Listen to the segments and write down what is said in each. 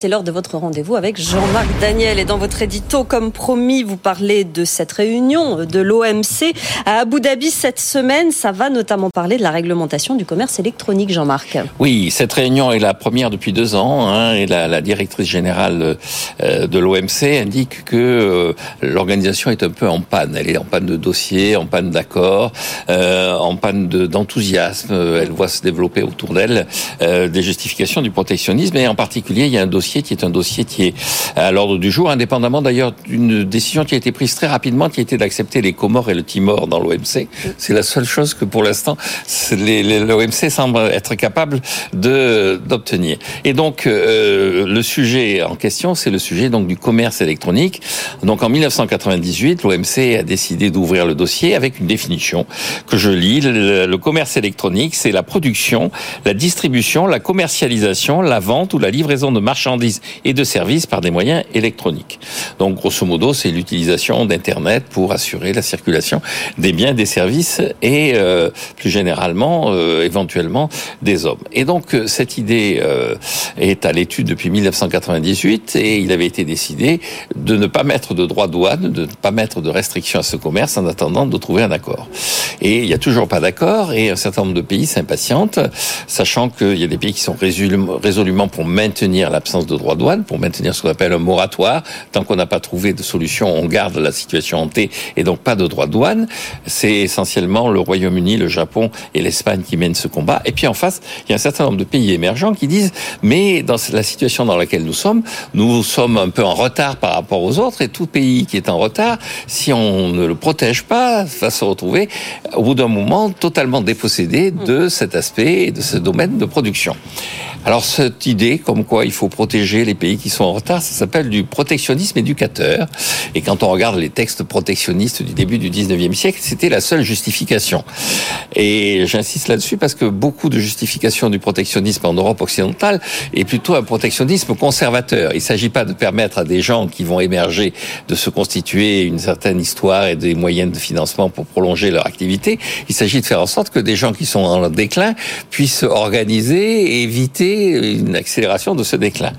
C'est l'heure de votre rendez-vous avec Jean-Marc Daniel. Et dans votre édito, comme promis, vous parlez de cette réunion de l'OMC à Abu Dhabi cette semaine. Ça va notamment parler de la réglementation du commerce électronique, Jean-Marc. Oui, cette réunion est la première depuis deux ans. Hein, et la, directrice générale euh, de l'OMC indique que euh, l'organisation est un peu en panne. Elle est en panne de dossiers, en panne d'accords, euh, en panne d'enthousiasme. elle voit se développer autour d'elle des justifications du protectionnisme. Et en particulier, il y a un dossier qui est un dossier qui est à l'ordre du jour, indépendamment d'ailleurs d'une décision qui a été prise très rapidement, qui était d'accepter les Comores et le Timor dans l'OMC. C'est la seule chose que pour l'instant l'OMC semble être capable d'obtenir. Et donc euh, le sujet en question, c'est le sujet donc du commerce électronique. Donc en 1998, l'OMC a décidé d'ouvrir le dossier avec une définition que je lis. Le, le commerce électronique, c'est la production, la distribution, la commercialisation, la vente ou la livraison de marchandises et de services par des moyens électroniques. Donc, grosso modo, c'est l'utilisation d'Internet pour assurer la circulation des biens, des services et, euh, plus généralement, euh, éventuellement, des hommes. Et donc, euh, cette idée est à l'étude depuis 1998 et il avait été décidé de ne pas mettre de droits douane, de ne pas mettre de restrictions à ce commerce en attendant de trouver un accord. Et il n'y a toujours pas d'accord et un certain nombre de pays s'impatientent, sachant qu'il y a des pays qui sont résolument pour maintenir l'absence de droits douane pour maintenir ce qu'on appelle un moratoire. Tant qu'on n'a pas trouvé de solution, on garde la situation hantée et donc pas de droits douane. C'est essentiellement le Royaume-Uni, le Japon et l'Espagne qui mènent ce combat. Et puis en face, il y a un certain nombre de pays émergents qui disent mais dans la situation dans laquelle nous sommes, nous sommes un peu en retard par rapport aux autres et tout pays qui est en retard, si on ne le protège pas, va se retrouver au bout d'un moment totalement dépossédé de cet aspect et de ce domaine de production. Alors cette idée, comme quoi il faut protéger les pays qui sont en retard, ça s'appelle du protectionnisme éducateur. Et quand on regarde les textes protectionnistes du début du 19e siècle, c'était la seule justification. Et j'insiste là-dessus parce que beaucoup de justifications du protectionnisme en Europe occidentale est plutôt un protectionnisme conservateur. Il ne s'agit pas de permettre à des gens qui vont émerger de se constituer une certaine histoire et des moyens de financement pour prolonger leur activité. Il s'agit de faire en sorte que des gens qui sont en déclin puissent organiser et éviter une accélération de ce déclin.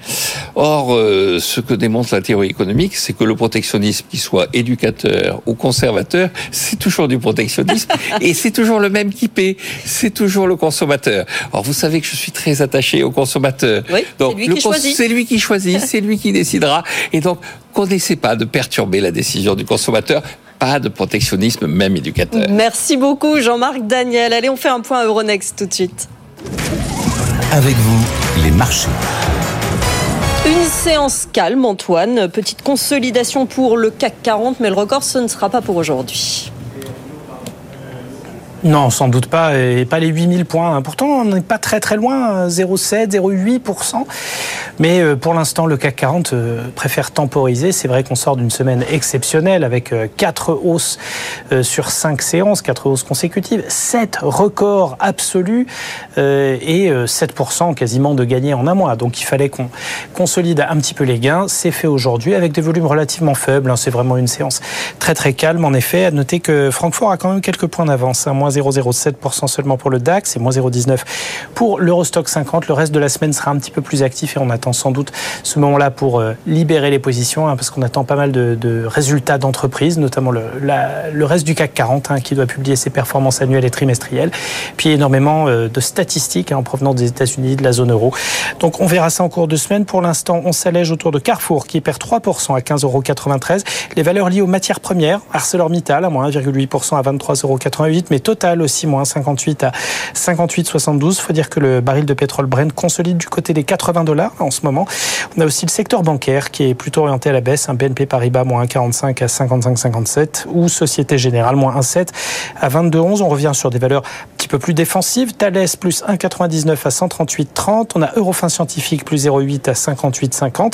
Or, euh, ce que démontre la théorie économique, c'est que le protectionnisme, qui soit éducateur ou conservateur, c'est toujours du protectionnisme et c'est toujours le même qui paie, c'est toujours le consommateur. Or, vous savez que je suis très attaché au consommateur. Oui, donc, c'est lui, qui choisit. C'est lui qui choisit, c'est lui qui décidera. Et donc, qu'on n'essaie pas de perturber la décision du consommateur pas de protectionnisme, même éducateur. Merci beaucoup Jean-Marc Daniel. Allez, on fait un point Euronext tout de suite. Avec vous, les marchés. Une séance calme, Antoine. Petite consolidation pour le CAC 40, mais le record, ce ne sera pas pour aujourd'hui. Non, sans doute pas, et pas les 8000 points. Pourtant, on n'est pas très très loin, 0,7, 0,8%. Mais euh, pour l'instant, le CAC 40 euh, préfère temporiser. C'est vrai qu'on sort d'une semaine exceptionnelle avec 4 euh, hausses sur 5 séances, 4 hausses consécutives, 7 records absolus et 7% quasiment de gagner en un mois. Donc il fallait qu'on consolide un petit peu les gains. C'est fait aujourd'hui avec des volumes relativement faibles. Hein. C'est vraiment une séance très très calme en effet. À noter que Francfort a quand même quelques points d'avance. Hein. 0,07% seulement pour le DAX et moins 0,19% pour l'Eurostock 50. Le reste de la semaine sera un petit peu plus actif et on attend sans doute ce moment-là pour euh, libérer les positions hein, parce qu'on attend pas mal de, résultats d'entreprises, notamment le, le, reste du CAC 40 hein, qui doit publier ses performances annuelles et trimestrielles. Puis énormément euh, de statistiques hein, en provenance des États-Unis, de la zone euro. Donc on verra ça en cours de semaine. Pour l'instant, on s'allège autour de Carrefour qui perd 3% à 15,93 euros. Les valeurs liées aux matières premières, ArcelorMittal à moins 1,8% à 23,88 euros, mais Total aussi moins 58 à 58,72. Faut dire que le baril de pétrole Brent consolide du côté des 80 dollars en ce moment. On a aussi le secteur bancaire qui est plutôt orienté à la baisse. Un BNP Paribas moins 1,45 à 55,57 ou Société Générale moins 1,7 à 22,11. On revient sur des valeurs un petit peu plus défensives. Thales plus 1,99 à 138,30. On a Eurofin Scientifique plus 0,8 à 58,50.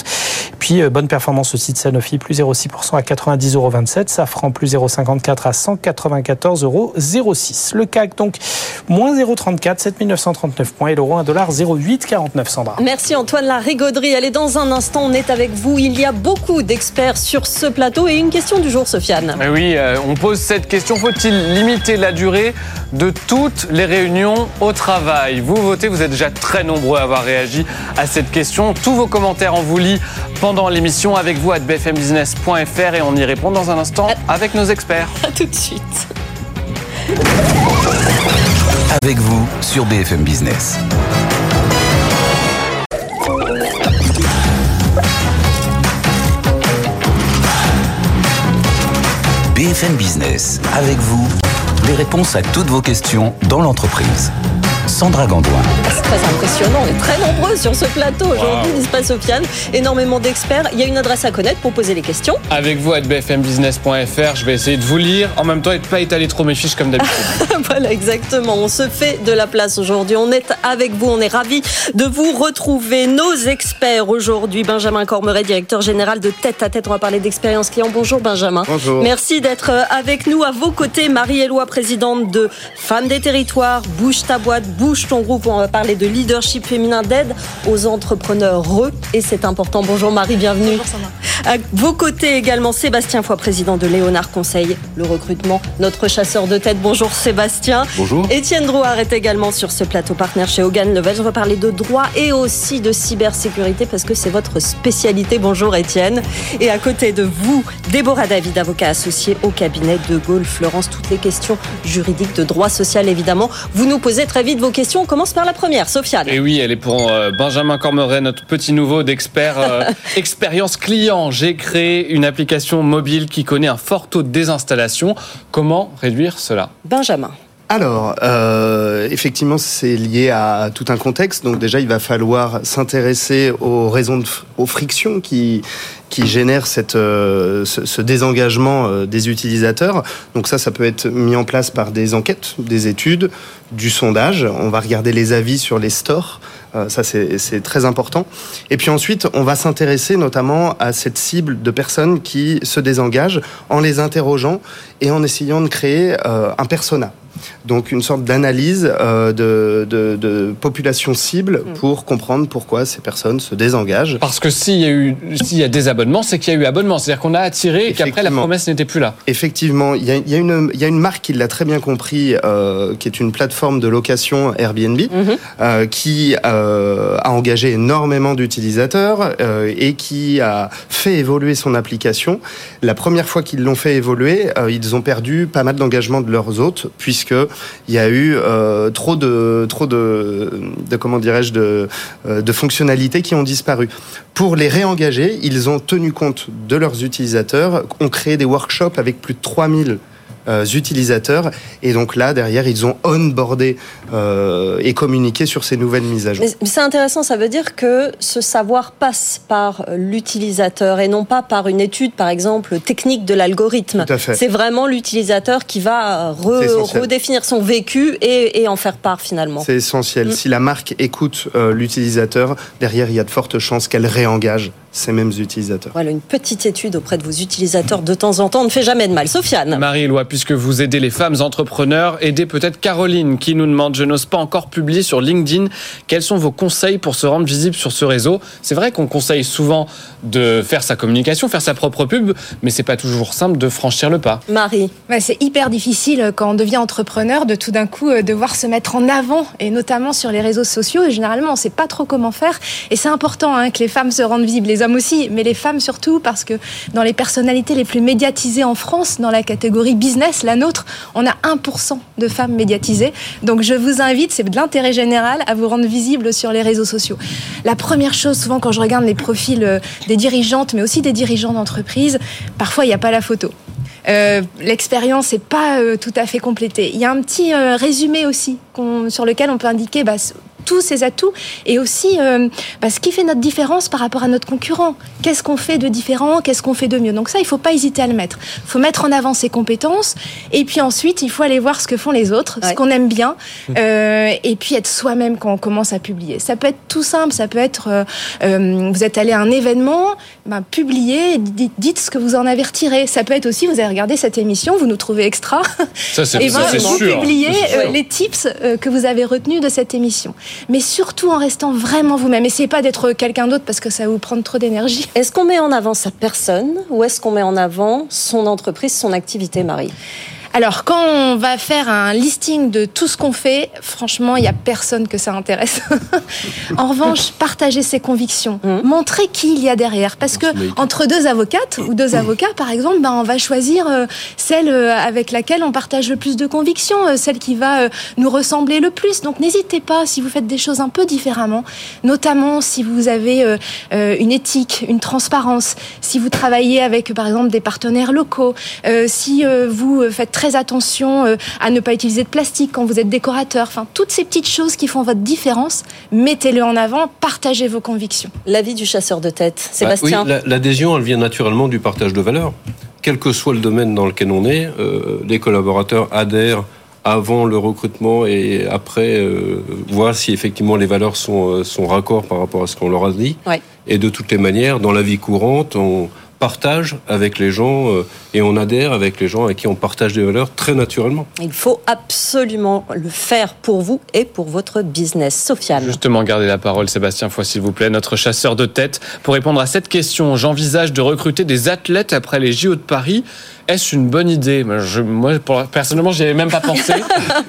puis, euh, bonne performance aussi de Sanofi, plus 0,6% à 90,27 euros. Safran, plus 0,54 à 194,06 euros. Le CAC, donc, moins 0,34, 7939 points. Et l'euro, 1,0849 Sandra. Merci Antoine Larigauderie. Allez, dans un instant, on est avec vous. Il y a beaucoup d'experts sur ce plateau. Et une question du jour, Sofiane. Eh oui, euh, on pose cette question. Faut-il limiter la durée de toutes les réunions au travail? Vous votez, vous êtes déjà très nombreux à avoir réagi à cette question. Tous vos commentaires, on vous lit pendant l'émission avec vous à bfmbusiness.fr et on y répond dans un instant avec nos experts. A tout de suite. Avec vous sur BFM Business. BFM Business, avec vous, les réponses à toutes vos questions dans l'entreprise. Sandra Gandoin. C'est très impressionnant. On est très nombreux sur ce plateau aujourd'hui, Sofiane? Énormément d'experts. Il y a une adresse à connaître pour poser les questions. Avec vous à bfmbusiness.fr, je vais essayer de vous lire en même temps et de pas étaler trop mes fiches comme d'habitude. voilà, exactement. On se fait de la place aujourd'hui. On est avec vous. On est ravis de vous retrouver. Nos experts aujourd'hui, Benjamin Cormeret, directeur général de Tête à Tête. On va parler d'expérience client. Bonjour, Benjamin. Bonjour. Merci d'être avec nous. À vos côtés, Marie-Éloi, présidente de Femmes des Territoires, Bouge ta boîte, Bouge ton groupe. On va parler de leadership féminin d'aide aux entrepreneurs. Et c'est important. Bonjour Marie, bienvenue. Bonjour. À vos côtés également, Sébastien Foy, président de Léonard Conseil, le recrutement, notre chasseur de tête. Bonjour Sébastien. Bonjour. Étienne Drouard est également sur ce plateau partenaire chez Hogan Level. On va parler de droit et aussi de cybersécurité parce que c'est votre spécialité. Bonjour Étienne. Et à côté de vous, Déborah David, avocat associé au cabinet de Gaulle Florence. Toutes les questions juridiques de droit social évidemment. Vous nous posez très vite vos questions. On commence par la première, Sofiane. Et oui, elle est pour euh, Benjamin Cormeret, notre petit nouveau d'expert euh, expérience client. J'ai créé une application mobile qui connaît un fort taux de désinstallation. Comment réduire cela? Benjamin. Alors, euh, effectivement, c'est lié à tout un contexte. Donc déjà, il va falloir s'intéresser aux raisons, de, aux frictions qui qui génèrent cette, euh, ce, ce, désengagement euh, des utilisateurs. Donc ça, ça peut être mis en place par des enquêtes, des études, du sondage. On va regarder les avis sur les stores. Euh, ça, c'est très important. Et puis ensuite, on va s'intéresser notamment à cette cible de personnes qui se désengagent en les interrogeant et en essayant de créer euh, un persona. Donc une sorte d'analyse euh, de, de, de, population cible pour comprendre pourquoi ces personnes se désengagent. Parce que s'il y a eu s'il y a des abonnements, c'est qu'il y a eu abonnement. C'est-à-dire qu'on a attiré et qu'après la promesse n'était plus là. Effectivement, il y a, il y a, une, il y a une marque qui l'a très bien compris, euh, qui est une plateforme de location Airbnb, mm -hmm. euh, qui euh, a engagé énormément d'utilisateurs euh, et qui a fait évoluer son application. La première fois qu'ils l'ont fait évoluer, euh, ils ont perdu pas mal d'engagement de leurs hôtes, puisque il y a eu euh, trop de trop comment dirais-je de, euh, de fonctionnalités qui ont disparu. Pour les réengager, ils ont tenu compte de leurs utilisateurs, ont créé des workshops avec plus de 3000 euh, utilisateurs. Et donc là, derrière, ils ont onboardé euh, et communiqué sur ces nouvelles mises à jour. Mais c'est intéressant, ça veut dire que ce savoir passe par l'utilisateur et non pas par une étude, par exemple, technique de l'algorithme. C'est vraiment l'utilisateur qui va re redéfinir son vécu et, et, en faire part finalement. C'est essentiel. Mm. Si la marque écoute euh, l'utilisateur, derrière, il y a de fortes chances qu'elle réengage ces mêmes utilisateurs. Voilà, une petite étude auprès de vos utilisateurs de temps en temps ne fait jamais de mal. Sofiane. Marie-Éloi, puisque vous aidez les femmes entrepreneurs, aidez peut-être Caroline qui nous demande, je n'ose pas encore publier sur LinkedIn, quels sont vos conseils pour se rendre visible sur ce réseau? C'est vrai qu'on conseille souvent de faire sa communication, faire sa propre pub, mais c'est pas toujours simple de franchir le pas. Marie. C'est hyper difficile quand on devient entrepreneur de tout d'un coup devoir se mettre en avant, et notamment sur les réseaux sociaux. Et généralement, on ne sait pas trop comment faire. Et c'est important hein, que les femmes se rendent visibles, les aussi, mais les femmes surtout, parce que dans les personnalités les plus médiatisées en France, dans la catégorie business, la nôtre, on a 1% de femmes médiatisées. Donc je vous invite, c'est de l'intérêt général, à vous rendre visible sur les réseaux sociaux. La première chose, souvent quand je regarde les profils des dirigeantes, mais aussi des dirigeants d'entreprise, parfois il n'y a pas la photo. Euh, l'expérience n'est pas euh, tout à fait complétée. Il y a un petit euh, résumé aussi sur lequel on peut indiquer bah, tous ces atouts et aussi euh, bah, ce qui fait notre différence par rapport à notre concurrent. Qu'est-ce qu'on fait de différent? Qu'est-ce qu'on fait de mieux? Donc ça, il faut pas hésiter à le mettre. Il faut mettre en avant ses compétences et puis ensuite, il faut aller voir ce que font les autres, ce qu'on aime bien euh, et puis être soi-même quand on commence à publier. Ça peut être tout simple, ça peut être euh, euh vous êtes allé à un événement, ben, publiez, dites, dites, ce que vous en avez retiré. Ça peut être aussi, vous avez regardé cette émission, vous nous trouvez extra. Ça, c'est, et ben, vous publiez euh, les tips euh, que vous avez retenus de cette émission. Mais surtout en restant vraiment vous-même. Essayez pas d'être quelqu'un d'autre parce que ça va vous prendre trop d'énergie. Est-ce qu'on met en avant sa personne ou est-ce qu'on met en avant son entreprise, son activité, Marie? Alors, quand on va faire un listing de tout ce qu'on fait, franchement, il n'y a personne que ça intéresse. en revanche, partager ses convictions, mmh. montrer qui il y a derrière. Parce que entre deux avocates ou deux avocats, par exemple, ben, on va choisir euh, celle euh, avec laquelle on partage le plus de convictions, euh, celle qui va nous ressembler le plus. Donc, n'hésitez pas si vous faites des choses un peu différemment, notamment si vous avez une éthique, une transparence, si vous travaillez avec, par exemple, des partenaires locaux, si vous faites très attention euh, à ne pas utiliser de plastique quand vous êtes décorateur. Enfin, toutes ces petites choses qui font votre différence, mettez-le en avant, partagez vos convictions. L'avis du chasseur de tête, bah Sébastien. oui, l'adhésion, elle vient naturellement du partage de valeurs. Quel que soit le domaine dans lequel on est, euh, les collaborateurs adhèrent avant le recrutement et après euh, voir si effectivement les valeurs sont, sont raccord par rapport à ce qu'on leur a dit. Et de toutes les manières, dans la vie courante, on, partage avec les gens euh, et on adhère avec les gens avec qui on partage des valeurs très naturellement. Il faut absolument le faire pour vous et pour votre business. Sofiane. Justement, gardez la parole, Sébastien Foy, s'il vous plaît, notre chasseur de tête. Pour répondre à cette question, j'envisage de recruter des athlètes après les JO de Paris. Est-ce une bonne idée? Moi, personnellement, j'y avais même pas pensé.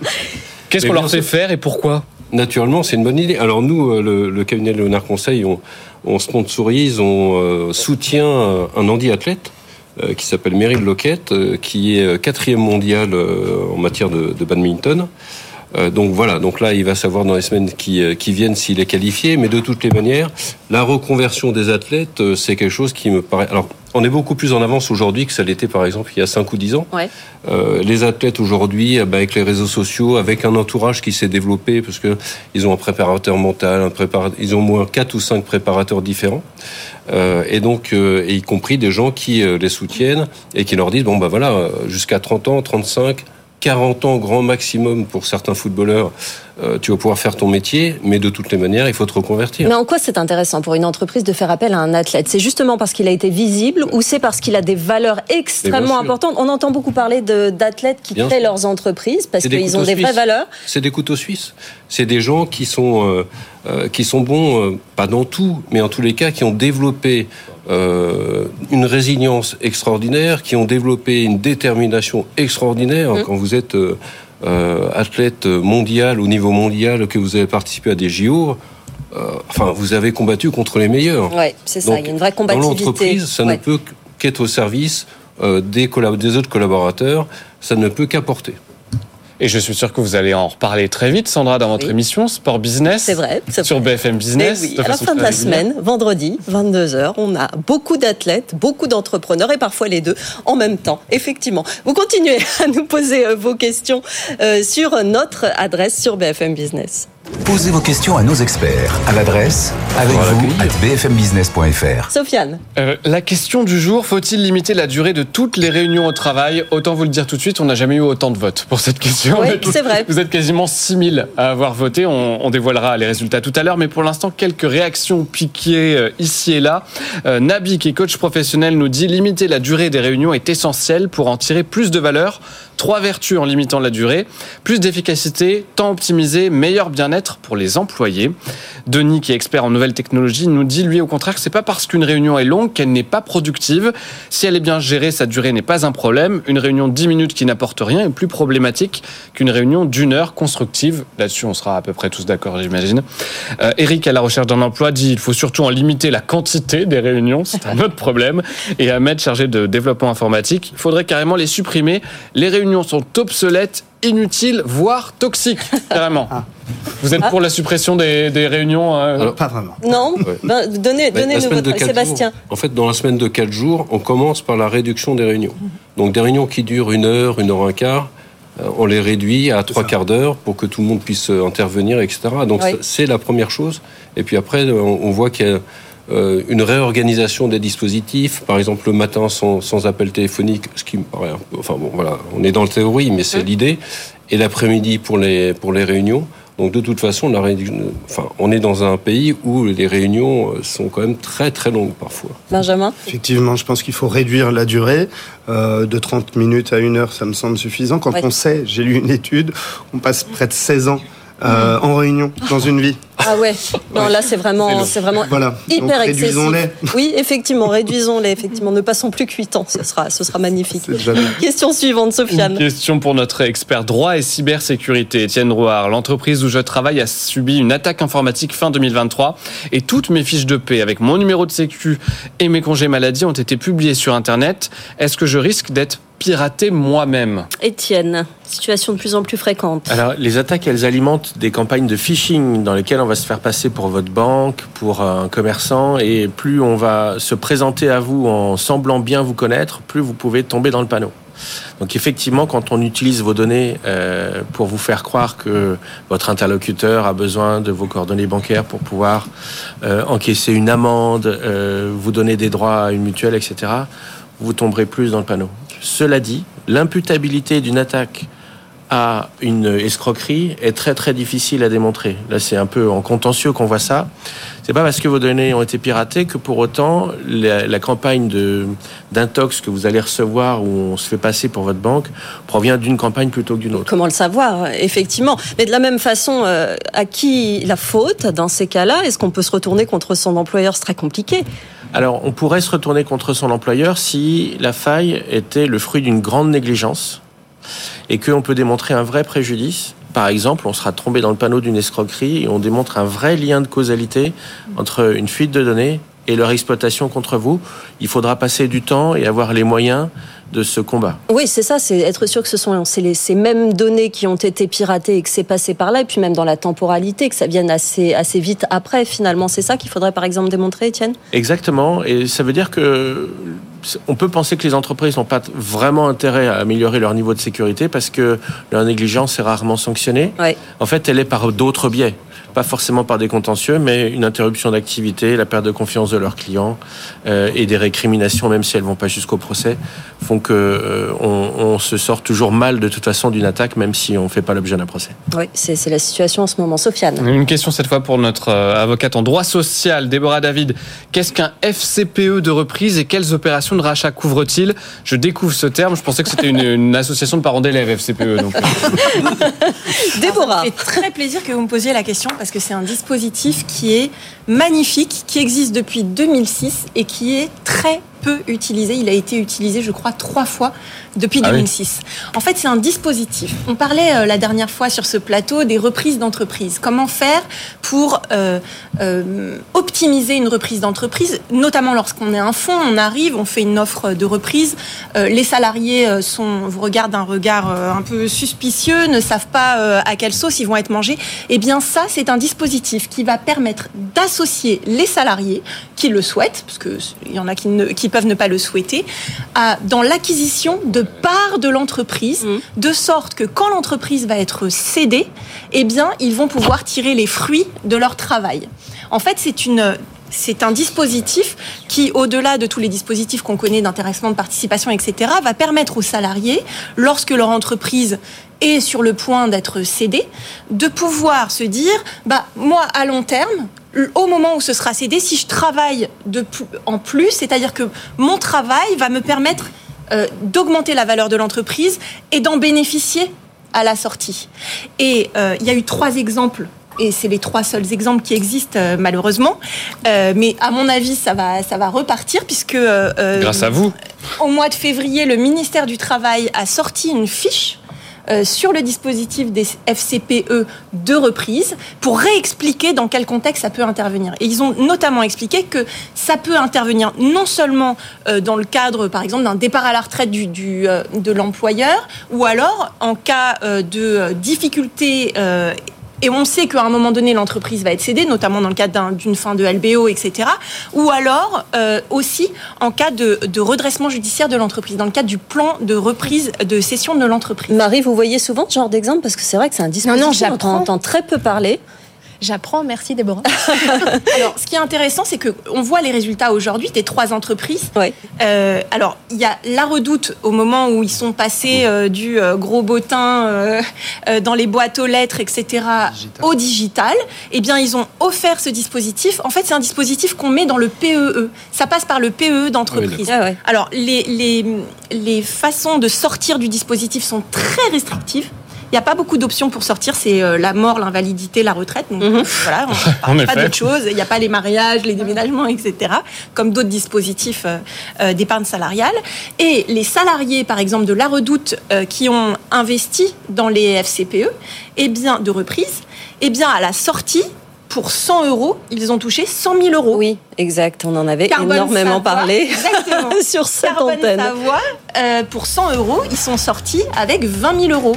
Qu'est-ce qu'on leur fait faire et pourquoi? Naturellement, c'est une bonne idée. Alors nous, euh, le, le cabinet Léonard Conseil, on, on sponsorise, on euh, soutient un handi-athlète euh, qui s'appelle Meryl Lockett, euh, qui est quatrième mondial en matière de badminton. Donc voilà, donc là, il va savoir dans les semaines qui, qui viennent s'il est qualifié, mais de toutes les manières, la reconversion des athlètes, c'est quelque chose qui me paraît... Alors, on est beaucoup plus en avance aujourd'hui que ça l'était par exemple il y a 5 ou 10 ans. Euh, les athlètes aujourd'hui, euh, bah, avec les réseaux sociaux, avec un entourage qui s'est développé, parce que ils ont un préparateur mental, un ils ont au moins 4 ou 5 préparateurs différents, euh, et donc, et y compris des gens qui les soutiennent et qui leur disent, bon bah voilà, jusqu'à 30 ans, 35, 40 ans grand maximum pour certains footballeurs, euh, tu vas pouvoir faire ton métier, mais de toutes les manières, il faut te reconvertir. Mais en quoi c'est intéressant pour une entreprise de faire appel à un athlète? C'est justement parce qu'il a été visible ou c'est parce qu'il a des valeurs extrêmement importantes? On entend beaucoup parler d'athlètes qui créent leurs entreprises parce qu'ils ont des vraies valeurs. C'est des couteaux suisses. C'est des gens qui sont, euh, euh, qui sont bons, pas dans tout, mais en tous les cas, qui ont développé une résilience extraordinaire, qui ont développé une détermination extraordinaire. Mmh. Quand vous êtes euh, athlète mondial au niveau mondial, que vous avez participé à des JO, euh, enfin, vous avez combattu contre les meilleurs. Oui, c'est ça. il y a une vraie combativité. Dans l'entreprise, ça ne peut qu'être au service euh, des, des autres collaborateurs. Ça ne peut qu'apporter. Et je suis sûr que vous allez en reparler très vite, Sandra, dans votre émission Sport Business. C'est vrai. Sur BFM Business. Eh oui, à la fin de la semaine, vendredi, 22h, on a beaucoup d'athlètes, beaucoup d'entrepreneurs et parfois les deux en même temps. Effectivement. Vous continuez à nous poser euh, vos questions euh, sur notre adresse sur BFM Business. Posez vos questions à nos experts à l'adresse avec vous à bfmbusiness.fr. Sofiane. Euh, la question du jour, faut-il limiter la durée de toutes les réunions au travail? Autant vous le dire tout de suite, on n'a jamais eu autant de votes pour cette question. Oui, c'est vrai. Vous êtes quasiment 6000 à avoir voté. On, dévoilera les résultats tout à l'heure, mais pour l'instant, quelques réactions piquées euh, ici et là. Euh, Nabi, qui est coach professionnel, nous dit limiter la durée des réunions est essentiel pour en tirer plus de valeur. Trois vertus en limitant la durée plus d'efficacité, temps optimisé, meilleur bien-être pour les employés. Denis, qui est expert en nouvelles technologies, nous dit lui au contraire que c'est pas parce qu'une réunion est longue qu'elle n'est pas productive. Si elle est bien gérée, sa durée n'est pas un problème. Une réunion de 10 minutes qui n'apporte rien est plus problématique qu'une réunion d'une heure constructive. Là-dessus, on sera à peu près tous d'accord, j'imagine. Euh, Eric, à la recherche d'un emploi, dit il faut surtout en limiter la quantité des réunions, c'est un autre problème. Et Ahmed, chargé de développement informatique, il faudrait carrément les supprimer. Les réunions sont obsolètes, inutiles, voire toxiques, carrément. Ah. Vous êtes pour la suppression des, réunions euh Pas vraiment. Non ben, Donnez, votre Sébastien. en fait, dans la semaine de 4 jours, on commence par la réduction des réunions. Donc des réunions qui durent une heure, une heure un quart, on les réduit à trois quarts d'heure pour que tout le monde puisse intervenir, etc. Donc Oui. c'est la première chose. Et puis après, on, on voit qu'il y a euh, une réorganisation des dispositifs, par exemple le matin sans, sans appel téléphonique, ce qui me paraît, un peu- enfin bon, voilà, on est dans le théorie, mais c'est l'idée, et l'après-midi pour les pour les réunions. Donc de toute façon, la rédu- enfin, on est dans un pays où les réunions euh, sont quand même très très longues parfois. Benjamin? Effectivement, je pense qu'il faut réduire la durée. Euh, de 30 minutes à une heure, ça me semble suffisant. Quand Ouais. on sait, j'ai lu une étude, on passe près de 16 ans euh, en réunion dans une vie. Ah ouais. Non, là, c'est vraiment, c'est vraiment Voilà. Donc, hyper excessif. réduisons-les. Oui, effectivement, réduisons-les. Effectivement, ne passons plus que 8 ans. Ce sera, ce sera magnifique. Question suivante, Une Sofiane. question pour notre expert droit et cybersécurité, Étienne Rouard. L'entreprise où je travaille a subi une attaque informatique fin 2023 et toutes mes fiches de paie avec mon numéro de sécu et mes congés maladie ont été publiées sur Internet. Est-ce que je risque d'être piraté moi-même Étienne, situation de plus en plus fréquente. Alors, les attaques, elles alimentent des campagnes de phishing dans lesquelles on va se faire passer pour votre banque, pour un commerçant, et plus on va se présenter à vous en semblant bien vous connaître, plus vous pouvez tomber dans le panneau. Donc effectivement, quand on utilise vos données euh, pour vous faire croire que votre interlocuteur a besoin de vos coordonnées bancaires pour pouvoir euh, encaisser une amende, euh, vous donner des droits à une mutuelle, etc., vous tomberez plus dans le panneau. Cela dit, l'imputabilité d'une attaque à une escroquerie est très très difficile à démontrer. Là, c'est un peu en contentieux qu'on voit ça. C'est pas parce que vos données ont été piratées que pour autant la, la campagne de d'intox que vous allez recevoir où on se fait passer pour votre banque provient d'une campagne plutôt que d'une autre. Comment le savoir, effectivement. Mais de la même façon, euh, à qui la faute dans ces cas-là? Est-ce qu'on peut se retourner contre son employeur? C'est très compliqué. Alors, on pourrait se retourner contre son employeur si la faille était le fruit d'une grande négligence et qu'on peut démontrer un vrai préjudice. Par exemple, on sera tombé dans le panneau d'une escroquerie et on démontre un vrai lien de causalité entre une fuite de données et leur exploitation contre vous. Il faudra passer du temps et avoir les moyens de ce combat. Oui, c'est ça, c'est être sûr que ce sont les- ces mêmes données qui ont été piratées et que c'est passé par là, et puis même dans la temporalité, que ça vienne assez, assez vite après, finalement. C'est ça qu'il faudrait par exemple démontrer, Étienne? Exactement, et ça veut dire que on peut penser que les entreprises n'ont pas vraiment intérêt à améliorer leur niveau de sécurité parce que leur négligence est rarement sanctionnée. Ouais. En fait, elle est par d'autres biais, pas forcément par des contentieux, mais une interruption d'activité, la perte de confiance de leurs clients euh, et des récriminations, même si elles vont pas jusqu'au procès, font que euh, on, on se sort toujours mal de toute façon d'une attaque, même si on fait pas l'objet d'un procès. Oui, c'est la situation en ce moment. Sofiane Une question cette fois pour notre euh, avocate en droit social, Déborah David. Qu'est-ce qu'un FCPE de reprise et quelles opérations de rachat couvre-t-il Je découvre ce terme, je pensais que c'était une, une association de parents d'élèves, FCPE. Donc. Déborah Ça me fait très plaisir que vous me posiez la question parce que c'est un dispositif qui est magnifique, qui existe depuis 2006 et qui est très peu utilisé. Il a été utilisé, je crois, trois fois depuis Ah oui. 2006. En fait, c'est un dispositif. On parlait euh, la dernière fois sur ce plateau des reprises d'entreprise. Comment faire pour euh, euh, optimiser une reprise d'entreprise, notamment lorsqu'on est un fonds, on arrive, on fait une offre de reprise, les salariés sont, vous regardent d'un regard un peu suspicieux, ne savent pas à quelle sauce ils vont être mangés. Eh bien, ça, c'est un dispositif qui va permettre d'associer les salariés qui le souhaitent, parce que il y en a qui, ne, qui peuvent ne pas le souhaiter, à, dans l'acquisition de parts de l'entreprise, Mhm. de sorte que quand l'entreprise va être cédée, eh bien, ils vont pouvoir tirer les fruits de leur travail. En fait, c'est une c'est un dispositif qui, au-delà de tous les dispositifs qu'on connaît d'intéressement, de participation, etc., va permettre aux salariés, lorsque leur entreprise est sur le point d'être cédée, de pouvoir se dire, bah, moi, à long terme, au moment où ce sera cédé, si je travaille en plus, c'est-à-dire que mon travail va me permettre euh, d'augmenter la valeur de l'entreprise et d'en bénéficier à la sortie. Et euh, il y a eu trois exemples. Et c'est les trois seuls exemples qui existent euh, malheureusement. Euh, mais à mon avis, ça va, ça va repartir puisque euh, Grâce à vous. au mois de février, le ministère du Travail a sorti une fiche euh, sur le dispositif des FCPE de reprise pour réexpliquer dans quel contexte ça peut intervenir. Et ils ont notamment expliqué que ça peut intervenir non seulement euh, dans le cadre, par exemple, d'un départ à la retraite du, du, euh, de l'employeur, ou alors en cas de difficulté et on sait qu'à un moment donné, l'entreprise va être cédée, notamment dans le cadre d'une fin de LBO, etc. Ou alors euh, aussi en cas de, de, redressement judiciaire de l'entreprise, dans le cadre du plan de reprise de cession de l'entreprise. Marie, vous voyez souvent ce genre d'exemple? Parce que c'est vrai que c'est un dispositif dont on entend très peu parler. J'apprends, merci Déborah. alors, ce qui est intéressant, c'est qu'on voit les résultats aujourd'hui des trois entreprises. Ouais. Euh, alors, il y a la redoute au moment où ils sont passés euh, du euh, gros bottin euh, euh, dans les boîtes aux lettres, etc., digital. au digital. Eh bien, ils ont offert ce dispositif. En fait, c'est un dispositif qu'on met dans le PEE. Ça passe par le PEE d'entreprise. Ah ouais. Alors, les, les, les façons de sortir du dispositif sont très restrictives. Il n'y a pas beaucoup d'options pour sortir, c'est euh, la mort, l'invalidité, la retraite. Donc voilà, on ne parle pas d'autre chose. Il n'y a pas les mariages, les déménagements, etc. Comme d'autres dispositifs euh, euh, d'épargne salariale. Et les salariés, par exemple, de la Redoute, qui ont investi dans les FCPE, eh bien, de reprise, eh bien, à la sortie, pour 100 euros, ils ont touché 100 000 euros. Oui, exact. On en avait Carbone énormément Savoie, parlé sur cette Carbone antenne. Savoie, euh, pour 100 euros, ils sont sortis avec 20 000 euros.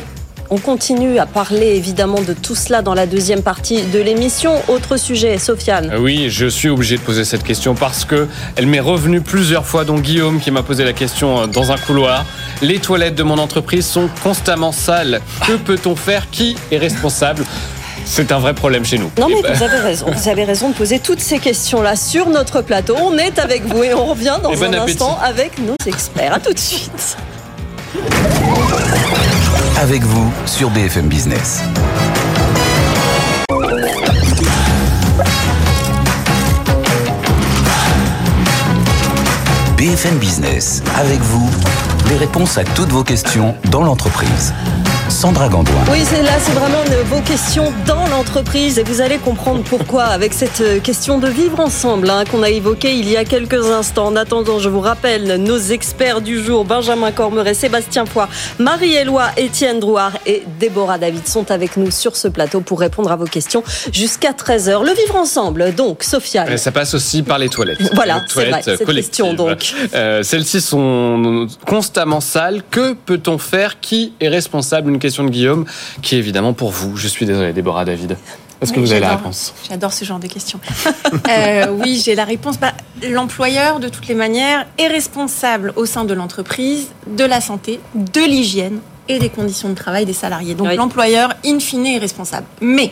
On continue à parler évidemment de tout cela dans la deuxième partie de l'émission. Autre sujet, Sofiane. Euh, Oui, je suis obligé de poser cette question parce que elle m'est revenue plusieurs fois, dont Guillaume qui m'a posé la question euh, dans un couloir. Les toilettes de mon entreprise sont constamment sales. Que peut-on faire? Qui est responsable? C'est un vrai problème chez nous. Non mais Et ben- vous avez raison, vous avez raison de poser toutes ces questions-là sur notre plateau. On est avec vous et on revient dans Et bon un instant avec nos experts. À tout de suite. Avec vous sur BFM Business. BFM Business, avec vous, les réponses à toutes vos questions dans l'entreprise. Sandra Gandoin. Oui, c'est là, c'est vraiment vos questions dans l'entreprise et vous allez comprendre pourquoi avec cette euh, question de vivre ensemble hein, qu'on a évoquée il y a quelques instants. En attendant, je vous rappelle nos experts du jour, Benjamin Cormeret, Sébastien Foy, Marie-Éloi, Étienne Drouard et Déborah David sont avec nous sur ce plateau pour répondre à vos questions jusqu'à 13h. Le vivre ensemble, donc, Sofiane. Euh, Ça passe aussi par les toilettes. Voilà, Les c'est vrai, toilettes cette collectives. question, donc. Euh, Celles-ci sont constamment sales. Que peut-on faire? Qui est responsable? Une question de Guillaume, qui est évidemment pour vous. Je suis désolé, Déborah David. Est-ce que Oui, vous avez la réponse J'adore ce genre de questions. Euh, oui, j'ai la réponse. Bah, L'employeur, de toutes les manières, est responsable au sein de l'entreprise de la santé, de l'hygiène et des conditions de travail des salariés. Donc Oui. l'employeur, in fine, est responsable. Mais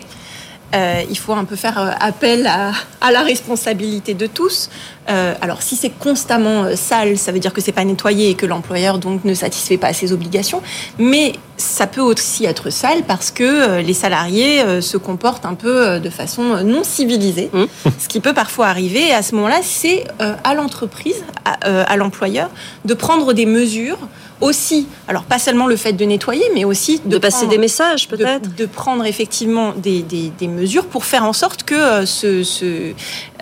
euh, il faut un peu faire euh, appel à, à la responsabilité de tous. Euh, alors, si c'est constamment euh, sale, ça veut dire que c'est pas nettoyé et que l'employeur donc ne satisfait pas à ses obligations. Mais ça peut aussi être sale parce que euh, les salariés se comportent un peu de façon non civilisée, Mmh. ce qui peut parfois arriver. Et à ce moment-là, c'est à l'entreprise, à, à l'employeur, de prendre des mesures aussi. Alors, pas seulement le fait de nettoyer, mais aussi de, De passer prendre- des messages, peut-être de, prendre effectivement des, des- des mesures pour faire en sorte que euh, ce, ce,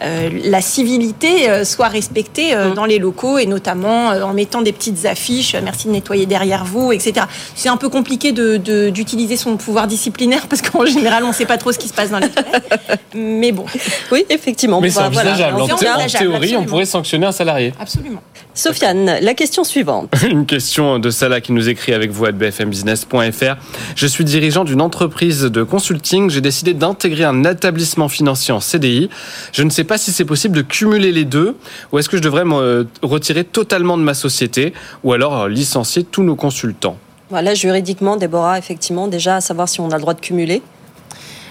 euh, la civilité soit respectée euh, Mm. dans les locaux et notamment euh, en mettant des petites affiches, euh, merci de nettoyer derrière vous, etc. C'est un peu compliqué de- de- d'utiliser son pouvoir disciplinaire parce qu'en général on ne sait pas trop ce qui se passe dans les toilettes. Mais bon, Oui, effectivement. Mais c'est voilà. envisageable. En, théorie, on pourrait sanctionner un salarié. absolument. Sofiane, la question suivante. Une question de Salah qui nous écrit avec vous à bfmbusiness.fr. Je suis dirigeant d'une entreprise de consulting. J'ai décidé d'intégrer un établissement financier en CDI. Je ne sais pas si c'est possible de cumuler les deux ou est-ce que je devrais me retirer totalement de ma société ou alors euh, licencier tous nos consultants? Voilà, juridiquement, Déborah, effectivement, déjà à savoir si on a le droit de cumuler.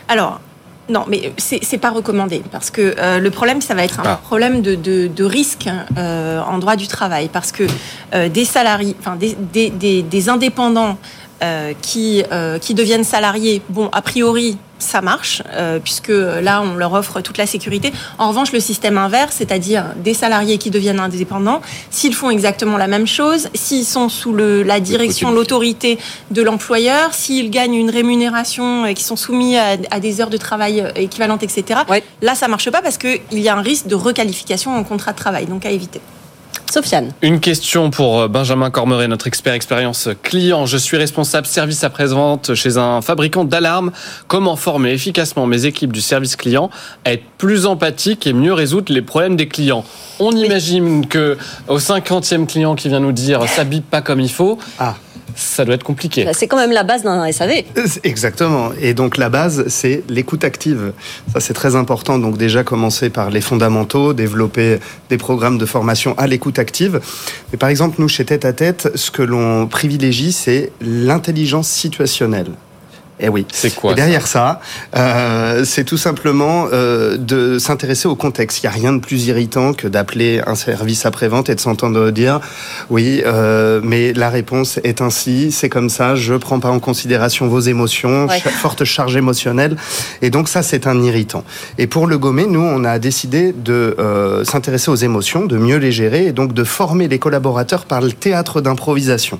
Alors, non, mais c'est pas recommandé parce que euh, le problème, ça va être un Ah. problème de, de, de risque euh, en droit du travail parce que euh, des salariés, enfin des, des, des, des indépendants euh, qui, euh, qui deviennent salariés, bon, a priori, ça marche, euh, puisque là, on leur offre toute la sécurité. En revanche, le système inverse, c'est-à-dire des salariés qui deviennent indépendants, s'ils font exactement la même chose, s'ils sont sous le, la direction, l'autorité de l'employeur, s'ils gagnent une rémunération et qui sont soumis à, à des heures de travail équivalentes, etc., Ouais. là, ça marche pas parce qu'il y a un risque de requalification en contrat de travail, donc à éviter. Sofiane. Une question pour euh, Benjamin Cormeret, notre expert expérience client. Je suis responsable service après-vente chez un fabricant d'alarmes. Comment former efficacement mes équipes du service client à être plus empathiques et mieux résoudre les problèmes des clients? On imagine que au 50e client qui vient nous dire ça bip pas comme il faut, Ah. Ça doit être compliqué. Bah, c'est quand même la base d'un SAV. Exactement. Et donc la base, c'est l'écoute active. Ça, c'est très important. Donc déjà commencer par les fondamentaux, développer des programmes de formation à l'écoute active. Mais par exemple, nous, chez Tête à Tête, ce que l'on privilégie, c'est l'intelligence situationnelle. Eh oui. C'est quoi Et derrière ça, euh, c'est tout simplement euh, de s'intéresser au contexte. Il n'y a rien de plus irritant que d'appeler un service après-vente et de s'entendre dire oui, euh, mais la réponse est ainsi, c'est comme ça, je prends pas en considération vos émotions, Ouais. forte charge émotionnelle. Et donc ça, c'est un irritant. Et pour le gommer, nous, on a décidé de euh, s'intéresser aux émotions, de mieux les gérer et donc de former les collaborateurs par le théâtre d'improvisation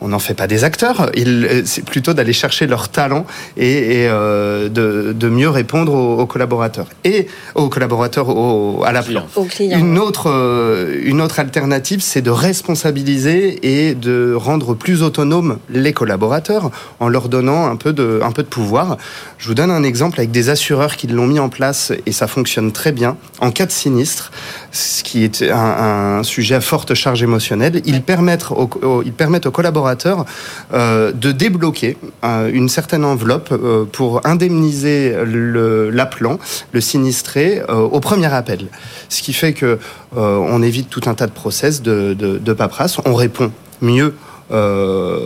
on n'en fait pas des acteurs, il- c'est plutôt d'aller chercher leur talent et, et, euh, de, de mieux répondre aux, aux collaborateurs et aux collaborateurs au- à la plan. Aux clients. Une autre, euh, une autre alternative, c'est de responsabiliser et de rendre plus autonomes les collaborateurs en leur donnant un peu de, un peu de pouvoir. Je vous donne un exemple avec des assureurs qui l'ont mis en place et ça fonctionne très bien. En cas de sinistre, ce qui est un, un sujet à forte charge émotionnelle, ils permettent aux, aux- ils permettent aux collaborateurs euh, de débloquer euh, une certaine enveloppe euh, pour indemniser l'appelant, le sinistré, au premier appel. Ce qui fait que on évite tout un tas de process de, de, de paperasse. On répond mieux. Euh,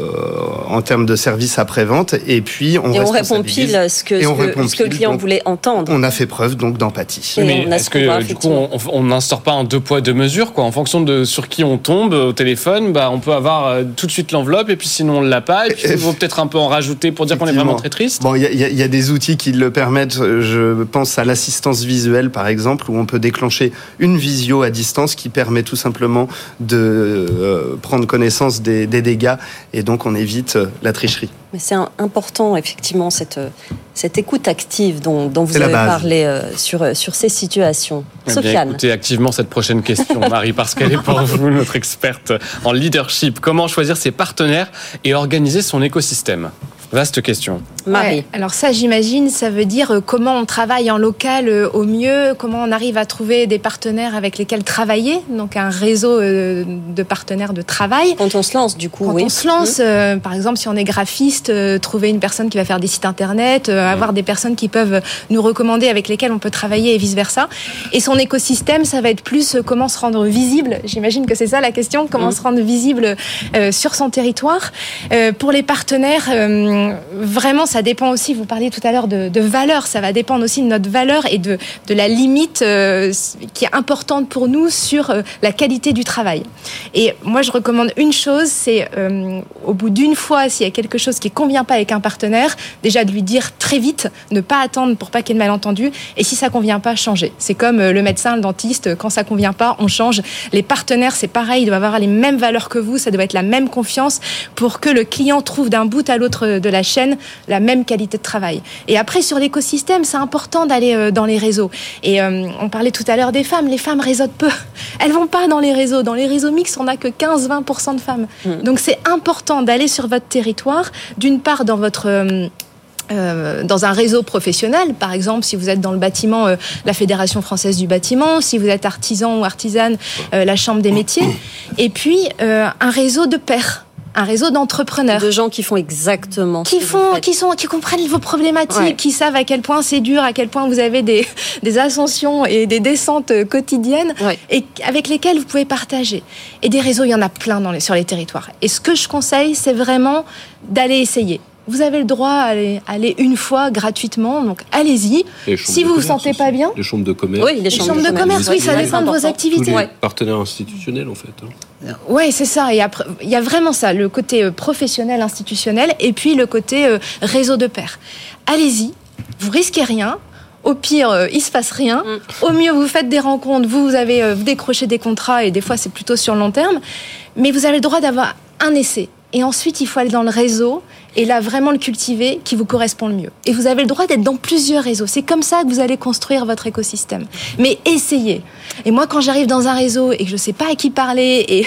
en termes de service après-vente et puis on Et on répond pile ce que, Et ce que- répond ce que le client donc voulait entendre. on a fait preuve donc d'empathie. Mais est-ce que du coup on n'instaure pas un deux poids deux mesures quoi En fonction de sur qui on tombe au téléphone, bah on peut avoir euh, tout de suite l'enveloppe et puis sinon on l'a pas et puis il faut peut-être un peu en rajouter pour dire qu'on est vraiment très triste. Bon, il y, a- y y des outils qui le permettent. Je pense à l'assistance visuelle, par exemple, où on peut déclencher une visio à distance qui permet tout simplement de euh, prendre connaissance des, des dégâts et donc on évite euh, la tricherie. Mais c'est important, effectivement, cette, euh, cette écoute active dont, dont vous avez base. parlé euh, sur, sur ces situations. Eh bien, Sofiane. écoutez activement cette prochaine question, Marie, parce qu'elle est pour vous notre experte en leadership. Comment choisir ses partenaires et organiser son écosystème? Vaste question. Marie. Ouais, alors ça, j'imagine, ça veut dire euh, comment on travaille en local euh, au mieux, comment on arrive à trouver des partenaires avec lesquels travailler, donc un réseau euh, de partenaires de travail. Quand on se lance, du coup, Quand oui. on se lance, euh, par exemple, si on est graphiste, euh, trouver une personne qui va faire des sites internet, euh, avoir des personnes qui peuvent nous recommander avec lesquelles on peut travailler et vice versa. Et son écosystème, ça va être plus comment se rendre visible. J'imagine que c'est ça la question, comment se rendre visible euh, sur son territoire. Euh, pour les partenaires, vraiment, ça dépend aussi. Vous parliez tout à l'heure de, de valeur. Ça va dépendre aussi de notre valeur et de, la limite euh, qui est importante pour nous sur euh, la qualité du travail. Et moi, je recommande une chose, c'est euh, au bout d'une fois, s'il y a quelque chose qui convient pas avec un partenaire, déjà de lui dire très vite, ne pas attendre pour pas qu'il y ait de malentendu. Et si ça convient pas, changer. C'est comme le médecin, le dentiste. Quand ça convient pas, on change. Les partenaires, c'est pareil. Ils doivent avoir les mêmes valeurs que vous. Ça doit être la même confiance pour que le client trouve d'un bout à l'autre de la chaîne la même qualité de travail. Et après, sur l'écosystème, c'est important d'aller euh, dans les réseaux. Et euh, on parlait tout à l'heure des femmes. Les femmes réseautent peu. Elles vont pas dans les réseaux. Dans les réseaux mixtes, on n'a que 15-20% de femmes. Donc c'est important d'aller sur votre territoire, d'une part dans votre... euh, euh, dans un réseau professionnel, par exemple, si vous êtes dans le bâtiment, euh, la Fédération française du bâtiment, si vous êtes artisan ou artisane, euh, la Chambre des métiers, et puis un réseau de pairs, un réseau d'entrepreneurs De gens qui font exactement. qui ce que vous font, faites. qui sont, qui comprennent vos problématiques, Ouais. qui savent à quel point c'est dur, à quel point vous avez des, des ascensions et des descentes euh, quotidiennes, Ouais. et avec lesquels vous pouvez partager. Et des réseaux, il y en a plein dans les, sur les territoires. Et ce que je conseille, c'est vraiment d'aller essayer. Vous avez le droit à aller, aller une fois gratuitement, donc allez-y. Si vous vous sentez pas bien, Les chambres de commerce. Oui, les les chambres, chambres de commerce, oui, ça dépend de vos important. Tous activités. les Ouais. partenaires institutionnels, en fait. hein. Ouais, c'est ça. Et après, il y a vraiment ça, le côté euh, professionnel, institutionnel, et puis le côté euh, réseau de pairs. Allez-y, vous risquez rien. Au pire, euh, il se passe rien. Au mieux, vous faites des rencontres, vous, vous avez euh, vous décrochez des contrats, et des fois, c'est plutôt sur le long terme. Mais vous avez le droit d'avoir un essai. Et ensuite, il faut aller dans le réseau et là, vraiment le cultiver qui vous correspond le mieux. Et vous avez le droit d'être dans plusieurs réseaux. C'est comme ça que vous allez construire votre écosystème. Mais essayez. Et moi, quand j'arrive dans un réseau et que je sais pas à qui parler et,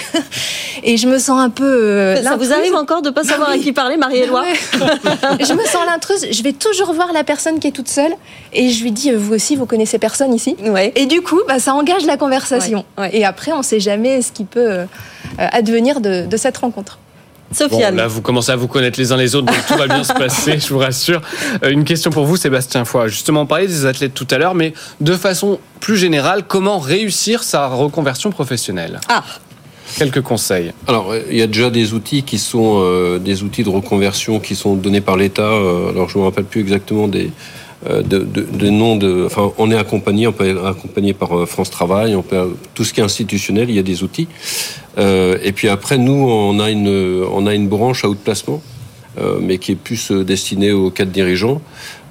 et je me sens un peu. euh, Ça vous arrive encore de pas savoir à qui parler, Marie-Éloi Ouais. je me sens l'intruse. Je vais toujours voir la personne qui est toute seule et je lui dis euh, Vous aussi, vous connaissez personne ici Ouais. Et du coup, bah, ça engage la conversation. Ouais. Et après, on sait jamais ce qui peut euh, euh, advenir de, de cette rencontre. Sofiane. Bon, là, vous commencez à vous connaître les uns les autres, donc tout va bien se passer, je vous rassure. Euh, une question pour vous, Sébastien Foy. Justement, on parlait des athlètes tout à l'heure, mais de façon plus générale, comment réussir sa reconversion professionnelle? Ah Quelques conseils. Alors, euh, il y a déjà des outils qui sont euh, des outils de reconversion qui sont donnés par l'État. Alors, je ne me rappelle plus exactement des, euh, de, de, de noms de. Enfin, on est accompagné, on peut être accompagné par euh, France Travail, on peut tout ce qui est institutionnel, il y a des outils. Euh, et puis après, nous, on a une, on a une branche à haut de placement. euh, mais qui est plus euh, destinée aux cadres dirigeants,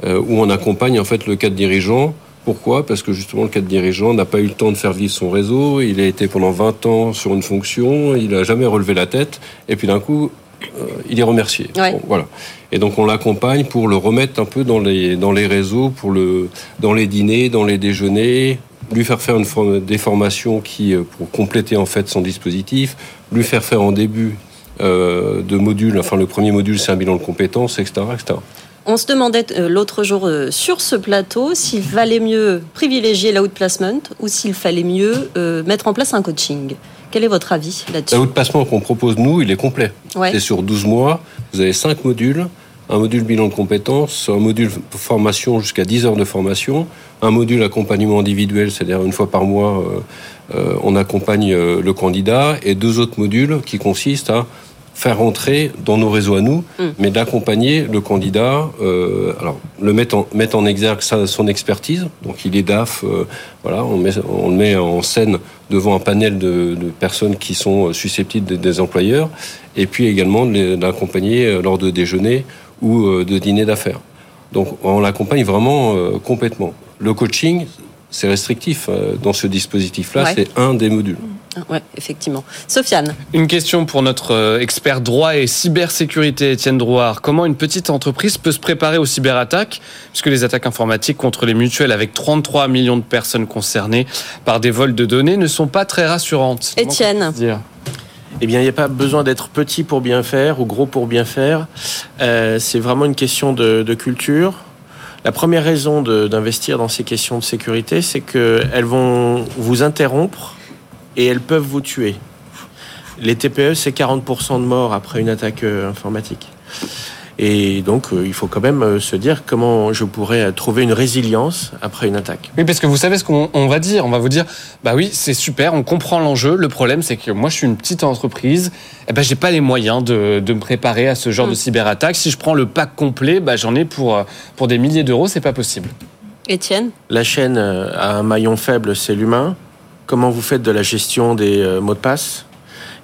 euh, où on accompagne en fait le cadre dirigeant pourquoi? Parce que justement, le cadre dirigeant n'a pas eu le temps de faire vivre son réseau. Il a été pendant 20 ans sur une fonction. Il n'a jamais relevé la tête. Et puis d'un coup, euh, il est remercié. Ouais. Bon, voilà. Et donc, on l'accompagne pour le remettre un peu dans les, dans les réseaux, pour le, dans les dîners, dans les déjeuners, lui faire faire une forme, des formations qui, euh, pour compléter en fait son dispositif, lui faire faire en début euh, de module, enfin le premier module c'est un bilan de compétences, etc. etc. On se demandait euh, l'autre jour euh, sur ce plateau s'il valait mieux privilégier l'outplacement ou s'il fallait mieux euh, mettre en place un coaching. Quel est votre avis là-dessus? Le placement qu'on propose, nous, il est complet. Ouais. C'est sur 12 mois. Vous avez 5 modules. Un module bilan de compétences, un module formation jusqu'à 10 heures de formation, un module accompagnement individuel, c'est-à-dire une fois par mois, euh, euh, on accompagne euh, le candidat, et deux autres modules qui consistent à faire rentrer dans nos réseaux à nous, Mm. mais d'accompagner le candidat, euh, alors le mettre en, mettre en exergue sa- son expertise, donc il est DAF, euh, voilà, on, met, on le met en scène devant un panel de, de personnes qui sont susceptibles des, des employeurs, et puis également de euh, lors de déjeuner ou euh, de dîner d'affaires. Donc on l'accompagne vraiment euh, complètement. Le coaching, c'est restrictif euh, dans ce dispositif-là, Ouais. c'est un des modules. Oui, effectivement. Sofiane, Une question pour notre expert droit et cybersécurité, Étienne Drouard. Comment une petite entreprise peut se préparer aux cyberattaques? Puisque les attaques informatiques contre les mutuelles, avec 33 millions de personnes concernées par des vols de données, ne sont pas très rassurantes. Comment Étienne. dire? Eh bien, il n'y a pas besoin d'être petit pour bien faire ou gros pour bien faire. Euh, c'est vraiment une question de, de culture. La première raison d'investir dans ces questions de sécurité, c'est qu'elles vont vous interrompre et elles peuvent vous tuer. Les TPE, c'est 40% de morts après une attaque euh, informatique. Et donc, euh, il faut quand même euh, se dire comment je pourrais euh, trouver une résilience après une attaque. Oui, parce que vous savez ce qu'on on va dire. On va vous dire, bah oui, c'est super, on comprend l'enjeu. Le problème, c'est que moi, je suis une petite entreprise. Eh ben, j'ai pas les moyens de, de me préparer à ce genre Mm. de cyberattaque. Si je prends le pack complet, bah, j'en ai pour, pour des milliers d'euros. C'est pas possible. Étienne, La chaîne a un maillon faible, c'est l'humain. Comment vous faites de la gestion des mots de passe?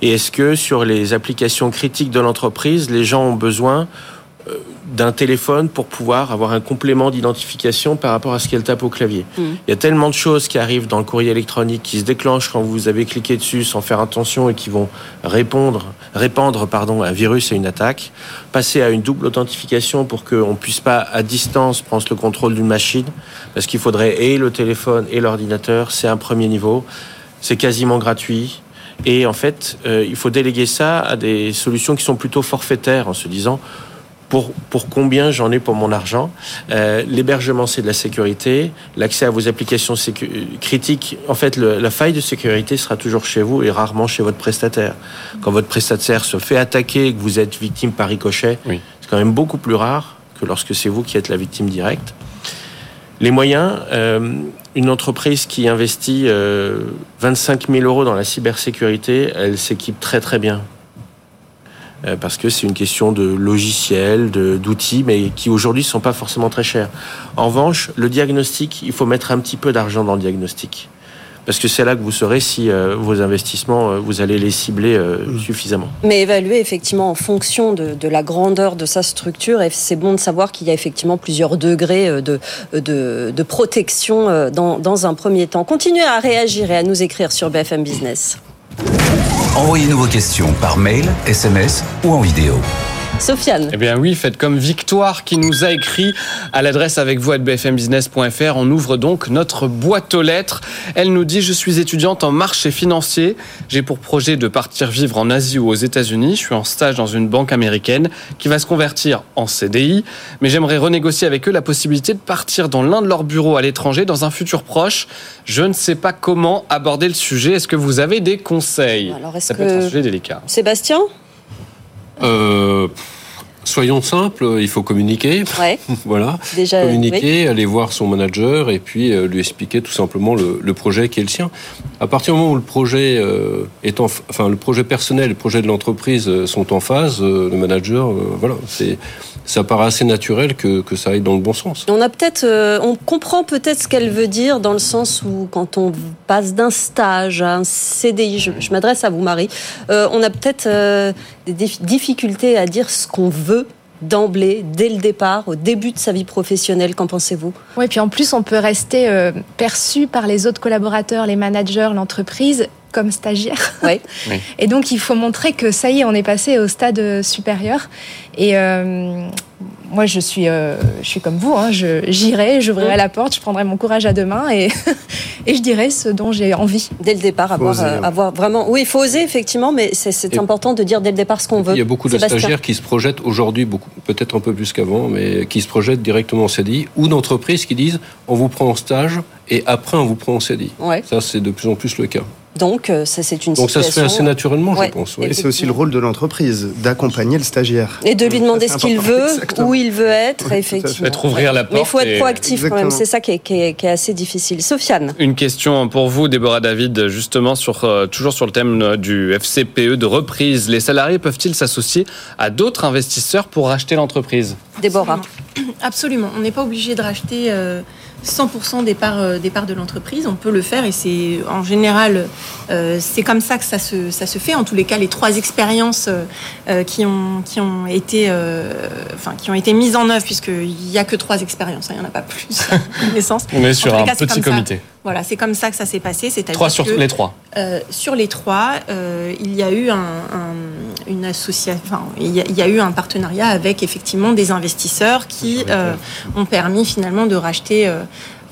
Et est-ce que sur les applications critiques de l'entreprise, les gens ont besoin d'un téléphone pour pouvoir avoir un complément d'identification par rapport à ce qu'elle tape au clavier Mm. Il y a tellement de choses qui arrivent dans le courrier électronique qui se déclenchent quand vous avez cliqué dessus sans faire attention et qui vont répondre, répandre pardon, un virus et une attaque. Passer à une double authentification pour qu'on puisse pas à distance prendre le contrôle d'une machine parce qu'il faudrait et le téléphone et l'ordinateur. C'est un premier niveau. C'est quasiment gratuit. Et en fait, euh, il faut déléguer ça à des solutions qui sont plutôt forfaitaires en se disant pour, pour combien j'en ai pour mon argent? Euh, L'hébergement, c'est de la sécurité. L'accès à vos applications critiques, en fait, le- la faille de sécurité sera toujours chez vous et rarement chez votre prestataire. Quand votre prestataire se fait attaquer et que vous êtes victime par ricochet, Oui. c'est quand même beaucoup plus rare que lorsque c'est vous qui êtes la victime directe. Les moyens, euh, une entreprise qui investit euh, 25 000 euros dans la cybersécurité, elle s'équipe très très bien. Euh, parce que c'est une question de logiciel, de- d'outils, mais qui aujourd'hui ne sont pas forcément très chers. En revanche, le diagnostic, il faut mettre un petit peu d'argent dans le diagnostic. Parce que c'est là que vous saurez si euh, vos investissements, euh, vous allez les cibler euh, suffisamment. mais évaluer effectivement en fonction de, de la grandeur de sa structure, et c'est bon de savoir qu'il y a effectivement plusieurs degrés de, de, de protection dans, dans un premier temps. Continuez à réagir et à nous écrire sur BFM Business. Envoyez-nous vos questions par mail, SMS ou en vidéo. Sofiane, Eh bien oui, faites comme Victoire qui nous a écrit à l'adresse avec vous à bfmbusiness.fr. On ouvre donc notre boîte aux lettres. Elle nous dit Je suis étudiante en marché financier. J'ai pour projet de partir vivre en Asie ou aux États-Unis. Je suis en stage dans une banque américaine qui va se convertir en CDI. Mais j'aimerais renégocier avec eux la possibilité de partir dans l'un de leurs bureaux à l'étranger dans un futur proche. Je ne sais pas comment aborder le sujet. Est-ce que vous avez des conseils? Alors, Ça peut être un sujet délicat. Sébastien? Euh, Soyons simples, il faut communiquer. Ouais. voilà. Déjà, communiquer, aller voir son manager et puis euh, lui expliquer tout simplement le, le, projet qui est le sien. À partir du moment où le projet euh, est en, enfin le projet personnel, le projet de l'entreprise euh, sont en phase, euh, le manager, euh, voilà, c'est ça paraît assez naturel que, que, ça aille dans le bon sens. On a peut-être, euh, on comprend peut-être ce qu'elle veut dire dans le sens où quand on passe d'un stage à un CDI, je, je m'adresse à vous Marie, euh, on a peut-être euh, des difficultés à dire ce qu'on veut d'emblée, dès le départ, au début de sa vie professionnelle. Qu'en pensez-vous? Oui, puis en plus, on peut rester euh, perçu par les autres collaborateurs, les managers, l'entreprise comme stagiaire. Oui. oui. Et donc, il faut montrer que ça y est, on est passé au stade supérieur. Et euh, moi, je suis, euh, je suis comme vous. Hein, J'irai, j'ouvrirai la porte, je prendrai mon courage à deux mains et, et je dirai ce dont j'ai envie. Dès le départ, avoir, oser, euh, avoir vraiment. Oui, il faut oser, effectivement, mais c'est important de dire dès le départ ce qu'on veut. Il y a beaucoup Sébastien. de stagiaires qui se projettent aujourd'hui, peut-être un peu plus qu'avant, mais qui se projettent directement en CDI, ou d'entreprises qui disent on vous prend en stage et après on vous prend en CDI. Ouais. Ça, c'est de plus en plus le cas. Donc, euh, ça, c'est une Donc situation... ça se fait assez naturellement, Ouais. je pense. Et c'est aussi le rôle de l'entreprise d'accompagner le stagiaire. Et de lui demander ce qu'il veut, Exactement. où il veut être, Oui, effectivement. Être ouvrir la Mais il faut porte être et- proactif quand même, c'est ça qui est, qui, est, qui est assez difficile. Sofiane, Une question pour vous, Déborah David, justement sur euh, toujours sur le thème euh, du FCPE de reprise. Les salariés peuvent-ils s'associer à d'autres investisseurs pour racheter l'entreprise? Déborah. Absolument. On n'est pas obligé de racheter euh, 100% des parts, euh, des parts de l'entreprise. On peut le faire et c'est en général, euh, c'est comme ça que ça se, ça se fait. En tous les cas, les trois expériences euh, euh, qui, ont, qui, ont été, euh, enfin, qui ont été mises en œuvre, puisqu'il n'y a que trois expériences, hein, il n'y en a pas plus, à. On est sur un cas, petit comme ça. comité. Voilà, c'est comme ça que ça s'est passé. C'est-à-dire Trois sur que, les trois. euh, sur les trois, il y a eu un, un- une association, enfin, il y, a, il y a eu un partenariat avec effectivement des investisseurs qui euh, ont permis finalement de racheter euh,